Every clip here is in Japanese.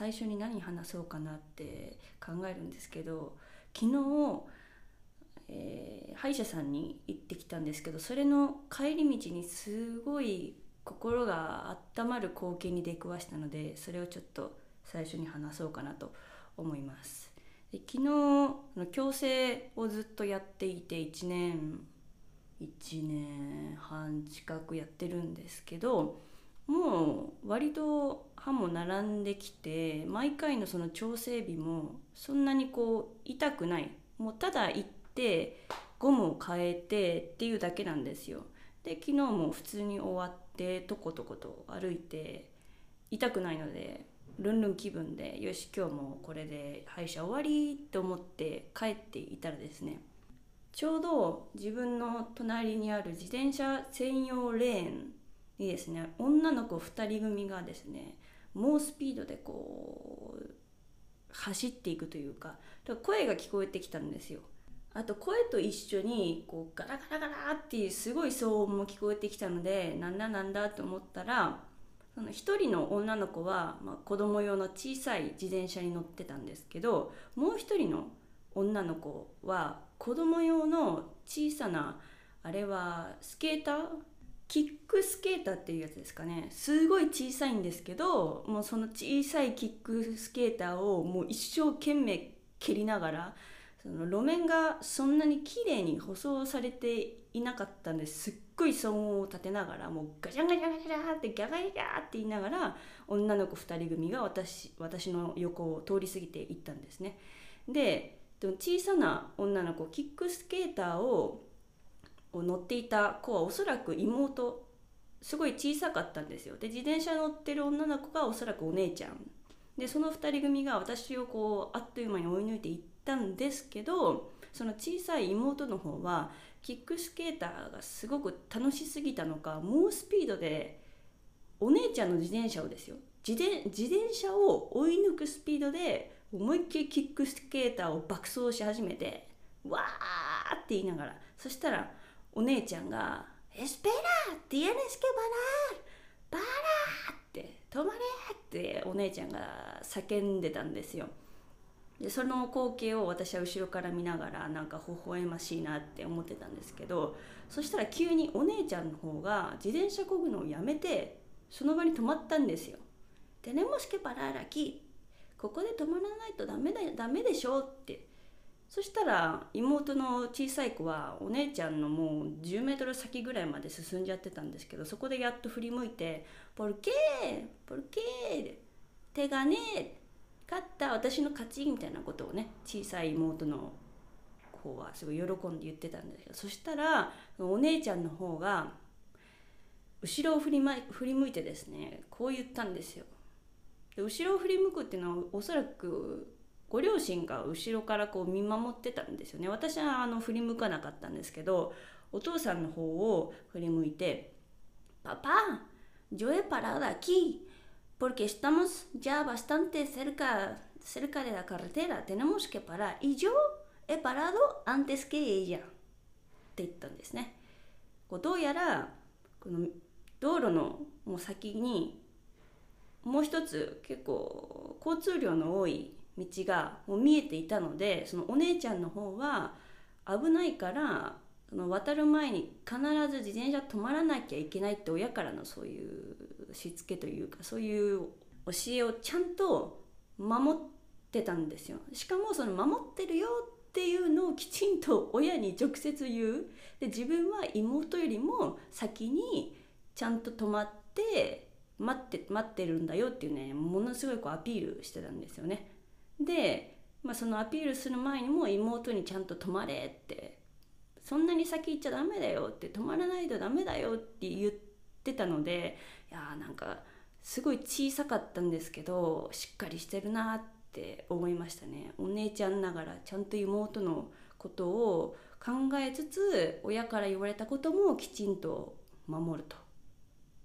最初に何話そうかなって考えるんですけど昨日、えー、歯医者さんに行ってきたんですけどそれの帰り道にすごい心が温まる光景に出くわしたのでそれをちょっと最初に話そうかなと思います。で昨日矯正をずっとやっていて1年1年半近くやってるんですけどもう割と歯も並んできて毎回のその調整日もそんなにこう痛くない。もうただ行ってゴムを変えてっていうだけなんですよ。で昨日も普通に終わってとことこと歩いて痛くないのでルンルン気分でよし今日もこれで歯医者終わりと思って帰っていたらですねちょうど自分の隣にある自転車専用レーンにですね。女の子2人組がですね猛スピードでこう走っていくというか声が聞こえてきたんですよ。あと声と一緒にこうガラガラガラっていうすごい騒音も聞こえてきたのでなんだなんだと思ったらその1人の女の子は、まあ、子供用の小さい自転車に乗ってたんですけどもう1人の女の子は子供用の小さなあれはスケーターキックスケーターっていうやつですかねすごい小さいんですけどもうその小さいキックスケーターをもう一生懸命蹴りながらその路面がそんなに綺麗に舗装されていなかったんですっごい騒音を立てながらもうガチャガチャガチャってギャガギャって言いながら女の子2人組が私私の横を通り過ぎていったんですね。で小さな女の子キックスケーターをを乗っていた子はおそらく妹すごい小さかったんですよ。で自転車乗ってる女の子がおそらくお姉ちゃん。でその2人組が私をこうあっという間に追い抜いていったんですけどその小さい妹の方はキックスケーターがすごく楽しすぎたのか猛スピードでお姉ちゃんの自転車をですよ。自転自転車を追い抜くスピードで思いっきりキックスケーターを爆走し始めてわーって言いながら。そしたらお姉ちゃんが「エスペラ tienes que parar! パラ!」って「止まれ!」ってお姉ちゃんが叫んでたんですよ。でその光景を私は後ろから見ながらなんか微笑ましいなって思ってたんですけどそしたら急にお姉ちゃんの方が自転車こぐのをやめてその場に止まったんですよ。Tenemos que parar aquí ここで止まらないとダメだダメでしょってそしたら妹の小さい子はお姉ちゃんのもう10メートル先ぐらいまで進んじゃってたんですけどそこでやっと振り向いて「ポルケーポルケー手がね勝った私の勝ち」みたいなことをね小さい妹の方はすごい喜んで言ってたんですけどそしたらお姉ちゃんの方が後ろを振り,、ま、振り向いてですねこう言ったんですよ。で後ろを振り向くっていうのはおそらくご両親が後ろからこう見守ってたんですよね。私はあの振り向かなかったんですけどお父さんの方を振り向いて「パパ、ジョエパラダキー、ポケスタモスジャーバスタンテセルカセルカレラカルテラテノモスケパラ、イジョエパラドアンテスケエイジャン」って言ったんですね。こうどうやらこの道路のもう先にもう一つ結構交通量の多い道がもう見えていたのでそのお姉ちゃんの方は危ないからその渡る前に必ず自転車止まらなきゃいけないって親からのそういうしつけというかそういう教えをちゃんと守ってたんですよ。しかもその守ってるよっていうのをきちんと親に直接言う。で自分は妹よりも先にちゃんと止まって待って待ってるんだよっていうねものすごいこうアピールしてたんですよね。で、まあ、そのアピールする前にも妹にちゃんと止まれってそんなに先行っちゃダメだよって止まらないとダメだよって言ってたのでいやーなんかすごい小さかったんですけどしっかりしてるなって思いましたね。お姉ちゃんながらちゃんと妹のことを考えつつ親から言われたこともきちんと守ると。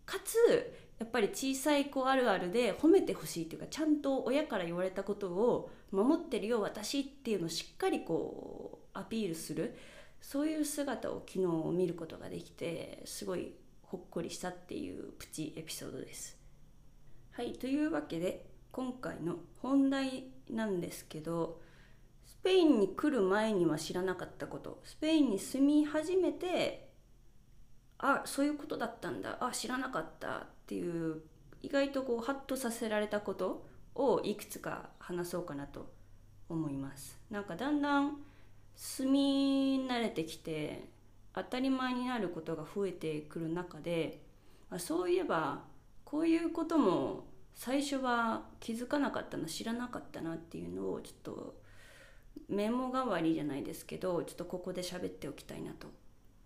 かつやっぱり小さい子あるあるで褒めてほしいというかちゃんと親から言われたことを守ってるよ私っていうのをしっかりこうアピールする。そういう姿を昨日見ることができてすごいほっこりしたっていうプチエピソードです。はいというわけで今回の本題なんですけどスペインに来る前には知らなかったこと。スペインに住み始めてあそういうことだったんだ。あ知らなかった。っていう意外とこうハッとさせられたことをいくつか話そうかなと思います。なんかだんだん住み慣れてきて当たり前になることが増えてくる中でそういえばこういうことも最初は気づかなかったな知らなかったなっていうのをちょっとメモ代わりじゃないですけどちょっとここで喋っておきたいなと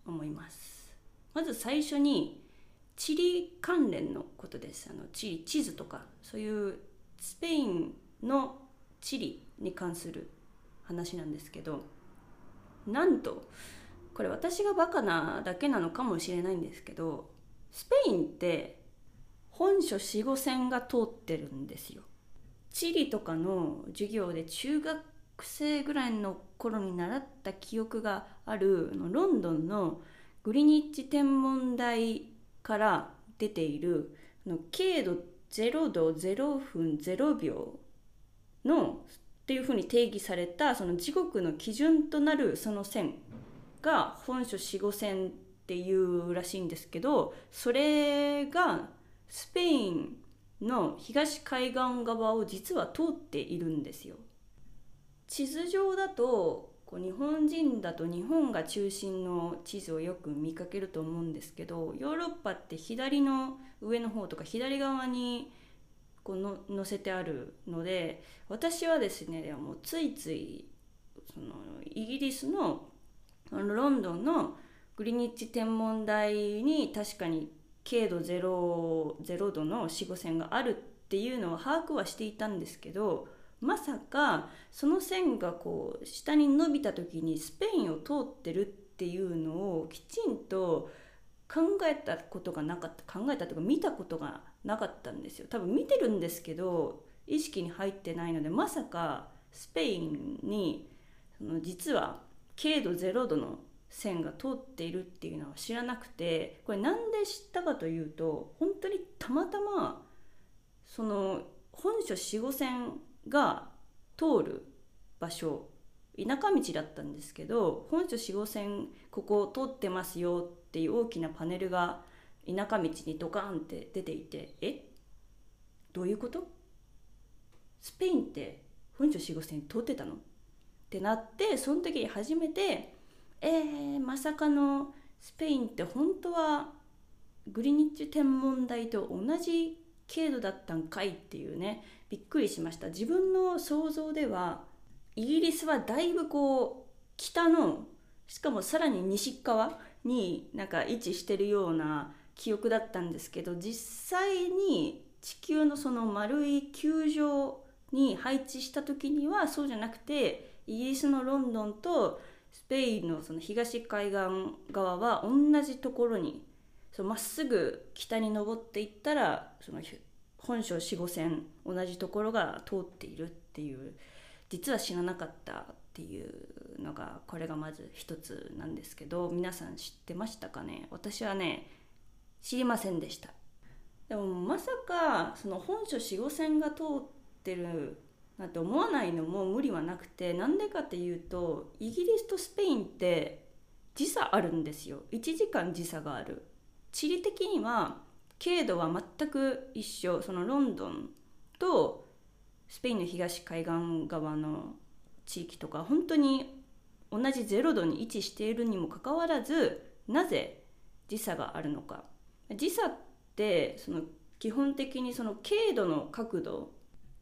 思います。まず最初に地理関連のことですあの地理地図とかそういうスペインの地理に関する話なんですけどなんとこれ私がバカなだけなのかもしれないんですけどスペインって本書四五線が通ってるんですよ。地理とかの授業で中学生ぐらいの頃に習った記憶があるロンドンのグリニッジ天文台から出ているの経度0度0分0秒のっていうふうに定義されたその時刻の基準となるその線が本書四五線っていうらしいんですけどそれがスペインの東海岸側を実は通っているんですよ。地図上だとこう日本人だと日本が中心の地図をよく見かけると思うんですけどヨーロッパって左の上の方とか左側にこの載せてあるので私はですねでもついついそのイギリスのロンドンのグリニッジ天文台に確かに経度 0, 0度の死後線があるっていうのは把握はしていたんですけどまさかその線がこう下に伸びた時にスペインを通ってるっていうのをきちんと考えたことがなかった考えたというか見たことがなかったんですよ。多分見てるんですけど意識に入ってないのでまさかスペインにその実は経度0度の線が通っているっていうのは知らなくてこれなんで知ったかというと本当にたまたまその本書四五線が通る場所田舎道だったんですけど本書四五線ここ通ってますよっていう大きなパネルが田舎道にドカンって出ていてえ？どういうこと？スペインって本書四五線通ってたの？ってなってその時に初めてえー、まさかのスペインって本当はグリニッジ天文台と同じ経度だったんかいっていうねびっくりしました。自分の想像ではイギリスはだいぶこう北のしかもさらに西側になんか位置してるような記憶だったんですけど実際に地球のその丸い球状に配置した時にはそうじゃなくてイギリスのロンドンとスペインのその東海岸側は同じところにまっすぐ北に登っていったらその本省四五線同じところが通っているっていう実は知らなかったっていうのがこれがまず一つなんですけど皆さん知ってましたかね？私はね知りませんでした。でもまさかその本書四五線が通ってるなんて思わないのも無理はなくてなんでかっていうとイギリスとスペインって時差あるんですよ。1時間時差がある。地理的には経度は全く一緒。そのロンドンとスペインの東海岸側の地域とか本当に同じ0度に位置しているにもかかわらずなぜ時差があるのか。時差ってその基本的にその経度の角度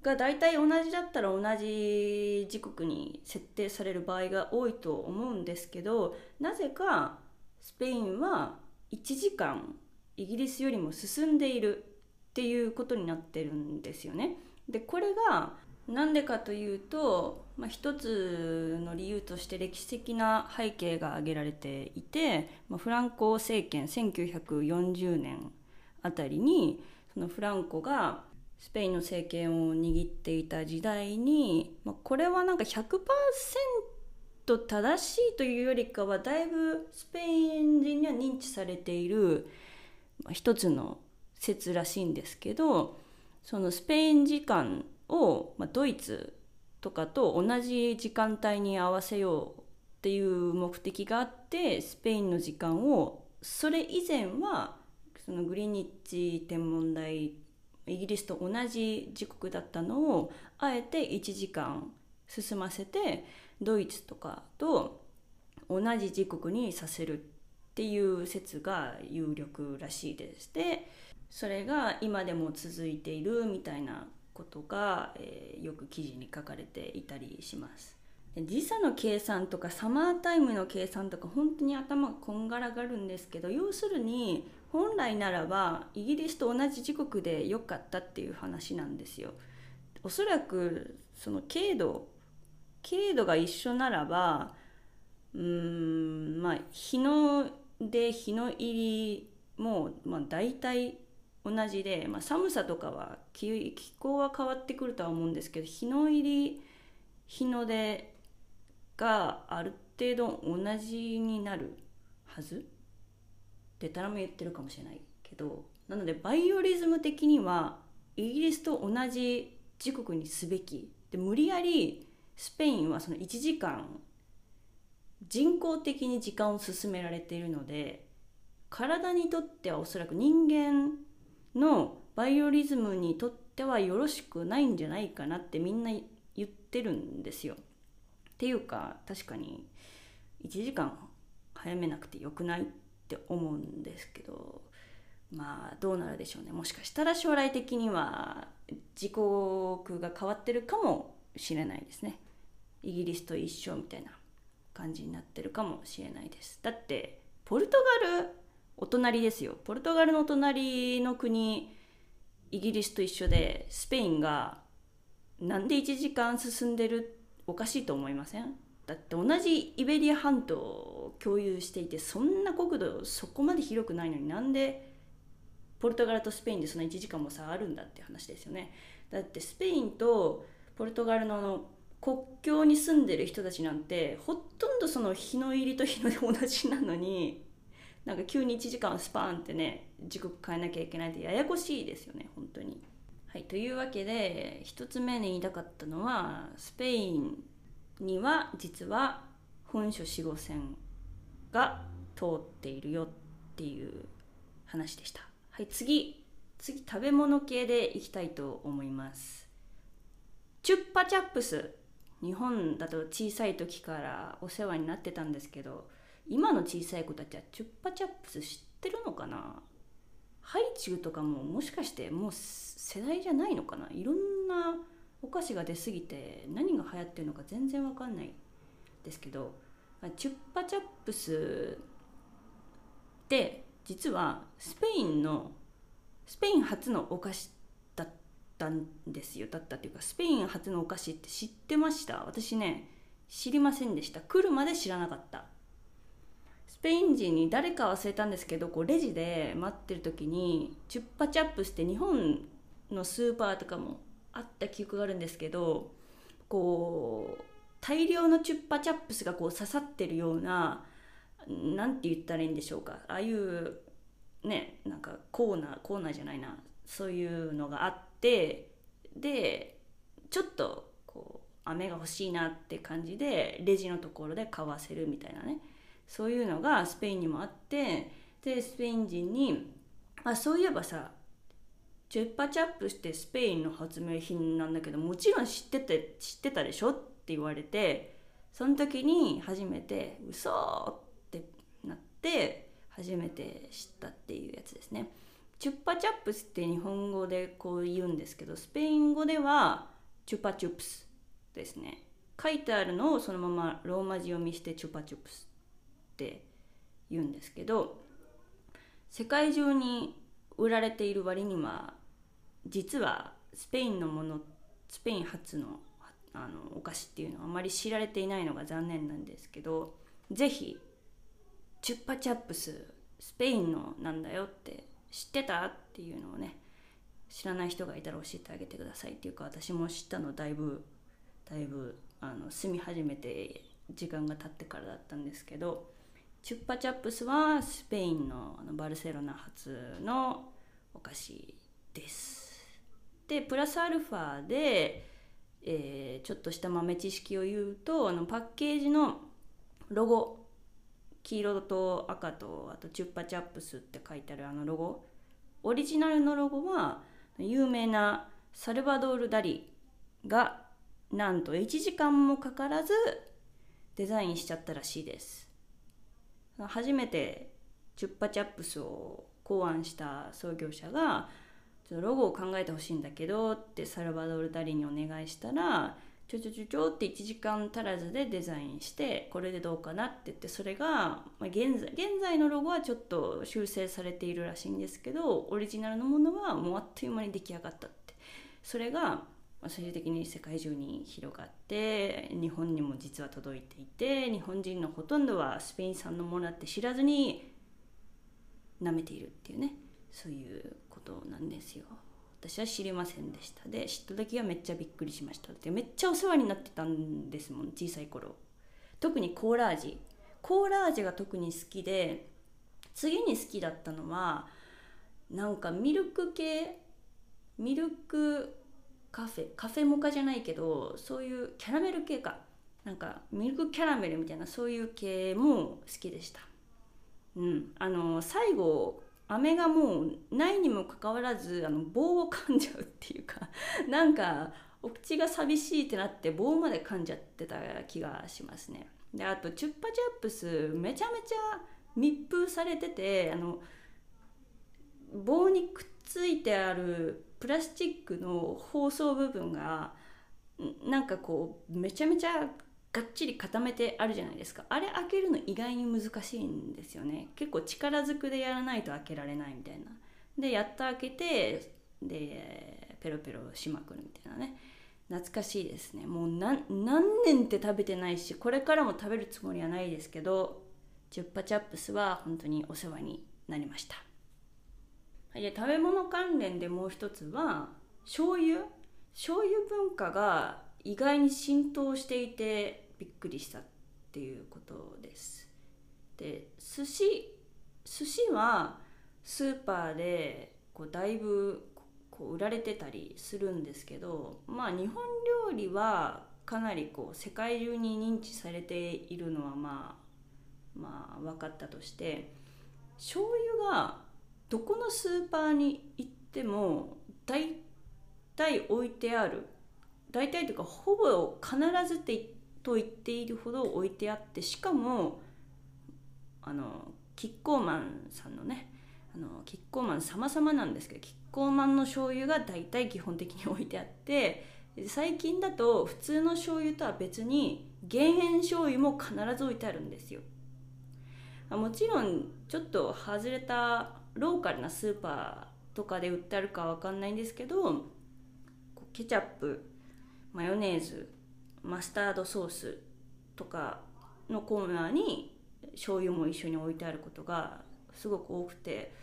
が大体同じだったら同じ時刻に設定される場合が多いと思うんですけどなぜかスペインは1時間イギリスよりも進んでいるっていうことになってるんですよね。でこれがなんでかというと、まあ、一つの理由として歴史的な背景が挙げられていて、まあ、フランコ政権1940年あたりにそのフランコがスペインの政権を握っていた時代に、まあ、これはなんか100%正しいというよりかはだいぶスペイン人には認知されている、一つの説らしいんですけどそのスペイン時間を、ドイツとかと同じ時間帯に合わせようっていう目的があってスペインの時間をそれ以前はそのグリニッチ天文台イギリスと同じ時刻だったのをあえて1時間進ませてドイツとかと同じ時刻にさせる。っていう説が有力らしいです。でそれが今でも続いているみたいなことが、えー、よく記事に書かれていたりします。時差の計算とかサマータイムの計算とか本当に頭がこんがらがるんですけど要するに本来ならばイギリスと同じ時刻で良かったっていう話なんですよ。おそらくその経度経度が一緒ならばうーんまあ日の出日の入りも、まあ、大体同じで、まあ、寒さとかは気気候は変わってくるとは思うんですけど日の入り日の出がある程度同じになるはず？でたらめ言ってるかもしれないけどなのでバイオリズム的にはイギリスと同じ時刻にすべき。で無理やりスペインはその1時間人工的に時間を進められているので体にとってはおそらく人間のバイオリズムにとってはよろしくないんじゃないかなってみんな言ってるんですよ。っていうか確かに1時間早めなくてよくないって思うんですけどまあどうなるでしょうね。もしかしたら将来的には時刻が変わってるかもしれないですね。イギリスと一緒みたいな。感じになってるかもしれないです。だってポルトガルお隣ですよ。ポルトガルの隣の国イギリスと一緒でスペインがなんで1時間進んでるおかしいと思いません？だって同じイベリア半島を共有していてそんな国土そこまで広くないのになんでポルトガルとスペインでその1時間も差あるんだって話ですよね。だってスペインとポルトガルの国境に住んでる人たちなんてほとんどその日の入りと日の出同じなのになんか急に1時間スパーンってね時刻変えなきゃいけないってややこしいですよね本当に。はい、というわけで1つ目に言いたかったのはスペインには実は本書4 5線が通っているよっていう話でした。はい、次次食べ物系でいきたいと思います。チュッパチャップス日本だと小さい時からお世話になってたんですけど今の小さい子たちはチュッパチャップス知ってるのかな？ハイチュウとかももしかしてもう世代じゃないのかな？いろんなお菓子が出過ぎて何が流行ってるのか全然わかんないですけどチュッパチャップスって実はスペインのスペイン初のお菓子たんですよ。だったっていうかスペイン初のお菓子って知ってました？私ね知りませんでした。来るまで知らなかった。スペイン人に誰か忘れたんですけどこうレジで待ってる時にチュッパチャップスって日本のスーパーとかもあった記憶があるんですけどこう大量のチュッパチャップスがこう刺さってるような何て言ったらいいんでしょうか。ああいうねなんかコーナーコーナーじゃないな。そういうのがあってでちょっとこう飴が欲しいなって感じでレジのところで買わせるみたいなねそういうのがスペインにもあってでスペイン人に「あそういえばさチュッパチャップしてスペインの発明品なんだけどもちろん知ってて知ってたでしょ?」って言われてその時に初めて「嘘!」ってなって初めて知ったっていうやつですね。チュッパチャップスって日本語でこう言うんですけどスペイン語ではチュッパチュプスですね。書いてあるのをそのままローマ字読みしてチュッパチュプスって言うんですけど世界中に売られている割には実はスペインのものスペイン発のあのお菓子っていうのはあまり知られていないのが残念なんですけど是非チュッパチャップススペインのなんだよって知ってた？っていうのをね知らない人がいたら教えてあげてくださいっていうか私も知ったのだいぶだいぶあの住み始めて時間が経ってからだったんですけどチュッパチャップスはスペインのあのバルセロナ発のお菓子です。でプラスアルファで、えーちょっとした豆知識を言うとあのパッケージのロゴ黄色と赤とあとチュッパチャップスって書いてあるあのロゴ。オリジナルのロゴは有名なサルバドール・ダリがなんと1時間もかからずデザインしちゃったらしいです。初めてチュッパチャップスを考案した創業者がちょっとロゴを考えてほしいんだけどってサルバドール・ダリにお願いしたらちょちょちょちょって1時間足らずでデザインしてこれでどうかなって言ってそれが、ま、現在現在のロゴはちょっと修正されているらしいんですけどオリジナルのものはもうあっという間に出来上がったって。それが最終的に世界中に広がって日本にも実は届いていて日本人のほとんどはスペイン産のものだって知らずに舐めているっていうねそういうことなんですよ。私は知りませんでした。で知った時はめっちゃびっくりしました。でめっちゃお世話になってたんですもん小さい頃。特にコーラ味。コーラ味が特に好きで次に好きだったのはなんかミルク系ミルクカフェカフェモカじゃないけどそういうキャラメル系か。なんかミルクキャラメルみたいなそういう系も好きでした。うん。あの最後飴がもうないにもかかわらずあの棒を噛んじゃうっていうか なんかお口が寂しいってなって棒まで噛んじゃってた気がしますね。であとチュッパチャップスめちゃめちゃ密封されててあの棒にくっついてあるプラスチックの包装部分がなんかこうめちゃめちゃがっちり固めてあるじゃないですか。あれ開けるの意外に難しいんですよね。結構力ずくでやらないと開けられないみたいな。でやっと開けてでペロペロしまくるみたいなね。懐かしいですね。もう何年って食べてないしこれからも食べるつもりはないですけどチュッパチャップスは本当にお世話になりました。いで食べ物関連でもう一つは醤油？醤油文化が意外に浸透していてびっくりしたっていうことです。で寿司寿司はスーパーでこうだいぶこう売られてたりするんですけどまあ日本料理はかなりこう世界中に認知されているのはまあまあ分かったとして醤油がどこのスーパーに行っても大体置いてある大体というかほぼ必ずってと言っているほど置いてあってしかもあのキッコーマンさんのねあのキッコーマン様々なんですけどキッコーマンの醤油が大体基本的に置いてあって最近だと普通の醤油とは別に減塩醤油も必ず置いてあるんですよ。もちろんちょっと外れたローカルなスーパーとかで売ってあるかわかんないんですけどケチャップマヨネーズマスタードソースとかのコーナーに醤油も一緒に置いてあることがすごく多くて。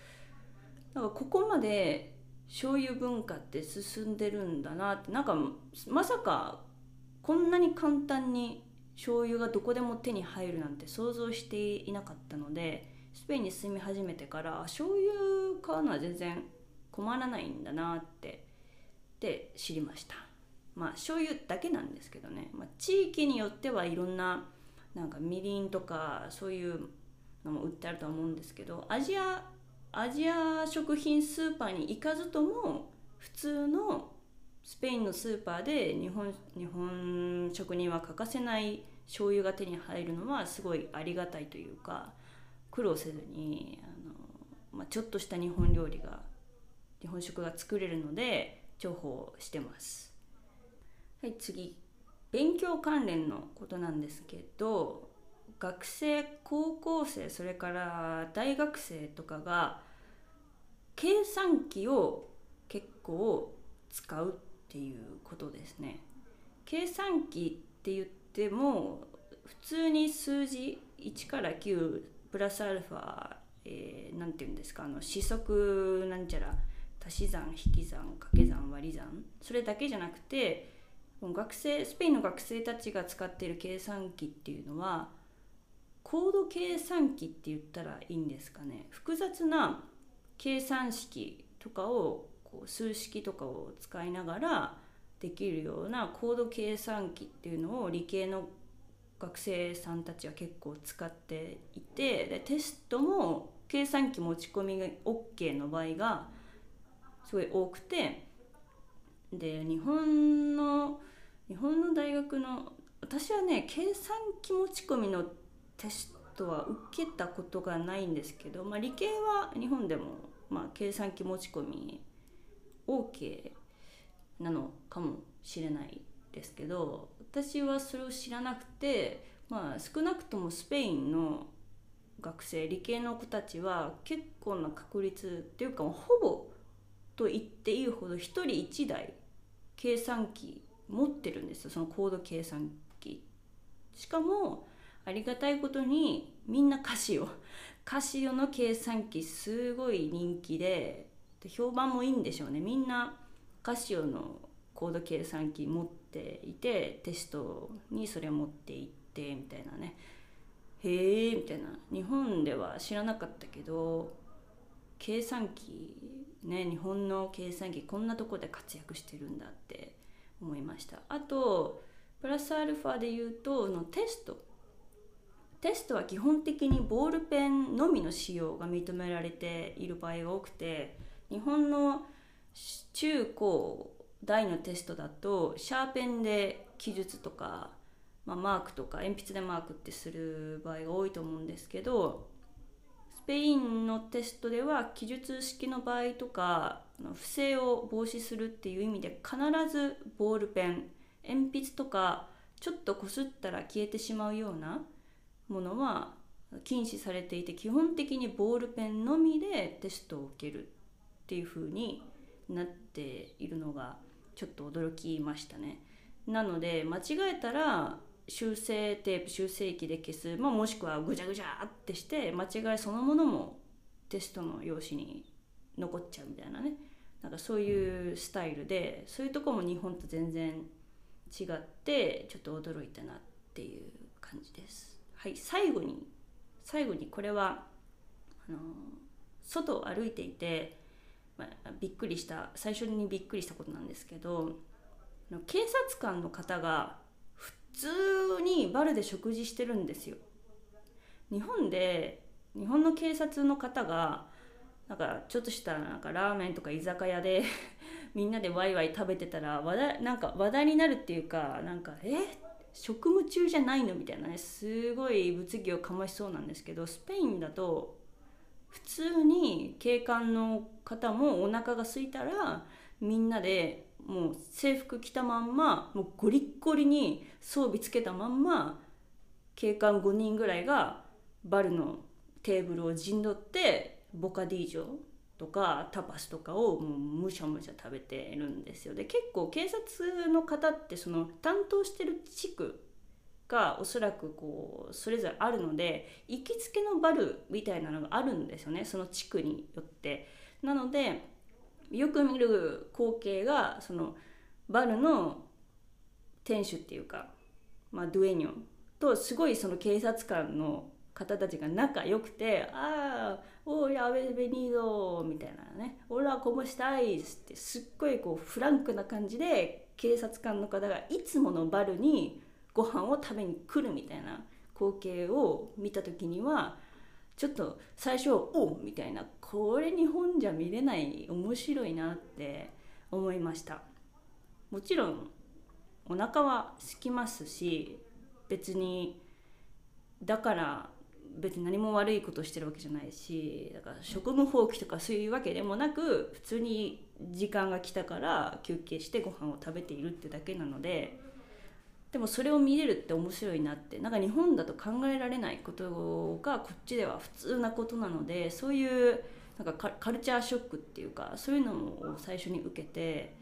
だからここまで醤油文化って進んでるんだなって。なんかまさかこんなに簡単に醤油がどこでも手に入るなんて想像していなかったのでスペインに住み始めてから醤油買うのは全然困らないんだなってで知りました。まあ醤油だけなんですけどね、まあ、地域によってはいろんななんかみりんとかそういうのも売ってあると思うんですけどアジアアジア食品スーパーに行かずとも普通のスペインのスーパーで日本日本食には欠かせない醤油が手に入るのはすごいありがたいというか苦労せずにあの、まあ、ちょっとした日本料理が日本食が作れるので重宝してます。はい次。勉強関連のことなんですけど学生高校生それから大学生とかが計算機を結構使うっていうことですね。計算機って言っても普通に数字1から9プラスアルファえー、て言うんですかあの四則なんちゃら足し算引き算掛け算割り算それだけじゃなくて学生スペインの学生たちが使っている計算機っていうのはコード計算機って言ったらいいんですかね。複雑な計算式とかをこう数式とかを使いながらできるような高度計算機っていうのを理系の学生さんたちは結構使っていてでテストも計算機持ち込みが OK の場合がすごい多くてで日本の日本の大学の私はね計算機持ち込みのテストは受けたことがないんですけど、まあ、理系は日本でも、まあ、計算機持ち込み OK なのかもしれないですけど私はそれを知らなくて、まあ、少なくともスペインの学生理系の子たちは結構な確率っていうかほぼと言っていいほど1人1台計算機持ってるんですよそのコード計算機。しかもありがたいことにみんなカシオカシオの計算機すごい人気でで評判もいいんでしょうね。みんなカシオのコード計算機持っていてテストにそれ持っていってみたいなね。へえみたいな。日本では知らなかったけど計算機ね日本の計算機こんなとこで活躍してるんだって思いました。あとプラスアルファで言うとのテスト。テストは基本的にボールペンのみの使用が認められている場合が多くて日本の中高大のテストだとシャーペンで記述とかまあ、マークとか鉛筆でマークってする場合が多いと思うんですけどスペインのテストでは記述式の場合とか不正を防止するっていう意味で必ずボールペン鉛筆とかちょっとこすったら消えてしまうようなものは禁止されていて基本的にボールペンのみでテストを受けるっていう風になっているのがちょっと驚きましたね。なので間違えたら修正テープ修正機で消す、まあ、もしくはぐちゃぐちゃってして間違いそのものもテストの用紙に残っちゃうみたいなねなんかそういうスタイルでそういうとこも日本と全然違ってちょっと驚いたなっていう感じです。はい、最後に最後にこれはあの外を歩いていて、まあ、びっくりした最初にびっくりしたことなんですけど警察官の方が普通にバルで食事してるんですよ日本で日本の警察の方がなんかちょっとしたなんかラーメンとか居酒屋で みんなでワイワイ食べてたら話題なんか話題になるっていうかなんかえ？職務中じゃないの？みたいなねすごい物議をかましそうなんですけどスペインだと普通に警官の方もお腹が空いたらみんなでもう制服着たまんまもうゴリッゴリに装備つけたまんま警官5人ぐらいがバルのテーブルを陣取ってボカディージョとかタパスとかをもうむしゃむしゃ食べてるんですよ。で結構警察の方ってその担当してる地区がおそらくこうそれぞれあるので行きつけのバルみたいなのがあるんですよね。その地区によって。なのでよく見る光景がそのバルの店主っていうか、まあ、ドゥエニョンとすごいその警察官の方たちが仲良くて「ああおやべベニード」みたいなね「オラコモしたい」ってすっごいこうフランクな感じで警察官の方がいつものバルにご飯を食べに来るみたいな光景を見た時にはちょっと最初「おみたいなこれ日本じゃ見れない面白いなって思いました。もちろんお腹は空きますし別にだから別に何も悪いことしてるわけじゃないしだから職務放棄とかそういうわけでもなく普通に時間が来たから休憩してご飯を食べているってだけなのででもそれを見れるって面白いなってなんか日本だと考えられないことがこっちでは普通なことなのでそういうなんかカルチャーショックっていうかそういうのを最初に受けて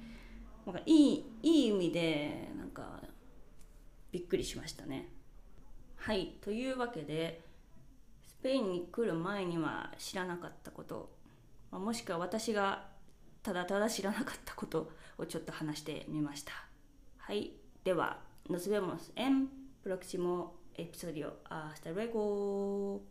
なんかいいいい意味でなんかびっくりしましたね。はいというわけでスペインに来る前には知らなかったこと、まあ、もしくは私がただただ知らなかったことをちょっと話してみました。はいでは Nos vemos en próximo episodio. Hasta luego.